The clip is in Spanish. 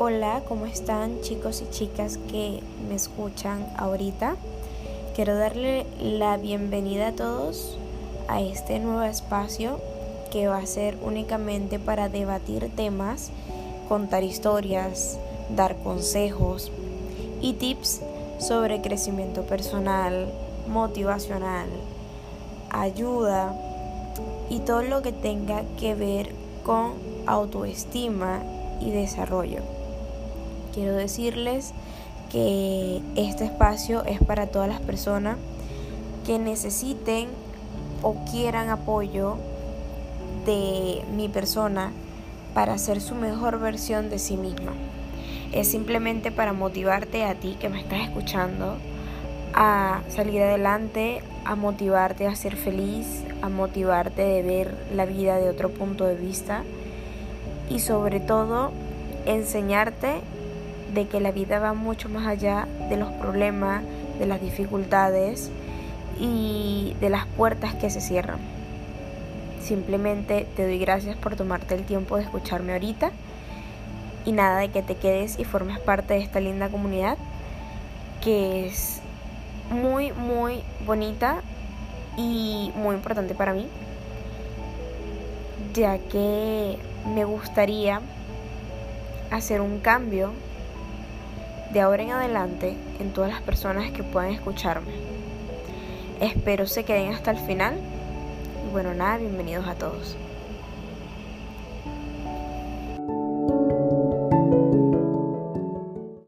Hola, ¿cómo están chicos y chicas que me escuchan ahorita? Quiero darle la bienvenida a todos a este nuevo espacio que va a ser únicamente para debatir temas, contar historias, dar consejos y tips sobre crecimiento personal, motivacional, ayuda y todo lo que tenga que ver con autoestima y desarrollo. Quiero decirles que este espacio es para todas las personas que necesiten o quieran apoyo de mi persona para ser su mejor versión de sí misma. Es simplemente para motivarte a ti que me estás escuchando a salir adelante, a motivarte a ser feliz, a motivarte de ver la vida de otro punto de vista y sobre todo enseñarte de que la vida va mucho más allá de los problemas, de las dificultades y de las puertas que se cierran. Simplemente te doy gracias por tomarte el tiempo de escucharme ahorita y nada de que te quedes y formes parte de esta linda comunidad que es muy muy bonita y muy importante para mí ya que me gustaría hacer un cambio de ahora en adelante en todas las personas que puedan escucharme. Espero se queden hasta el final. Y bueno, nada, bienvenidos a todos.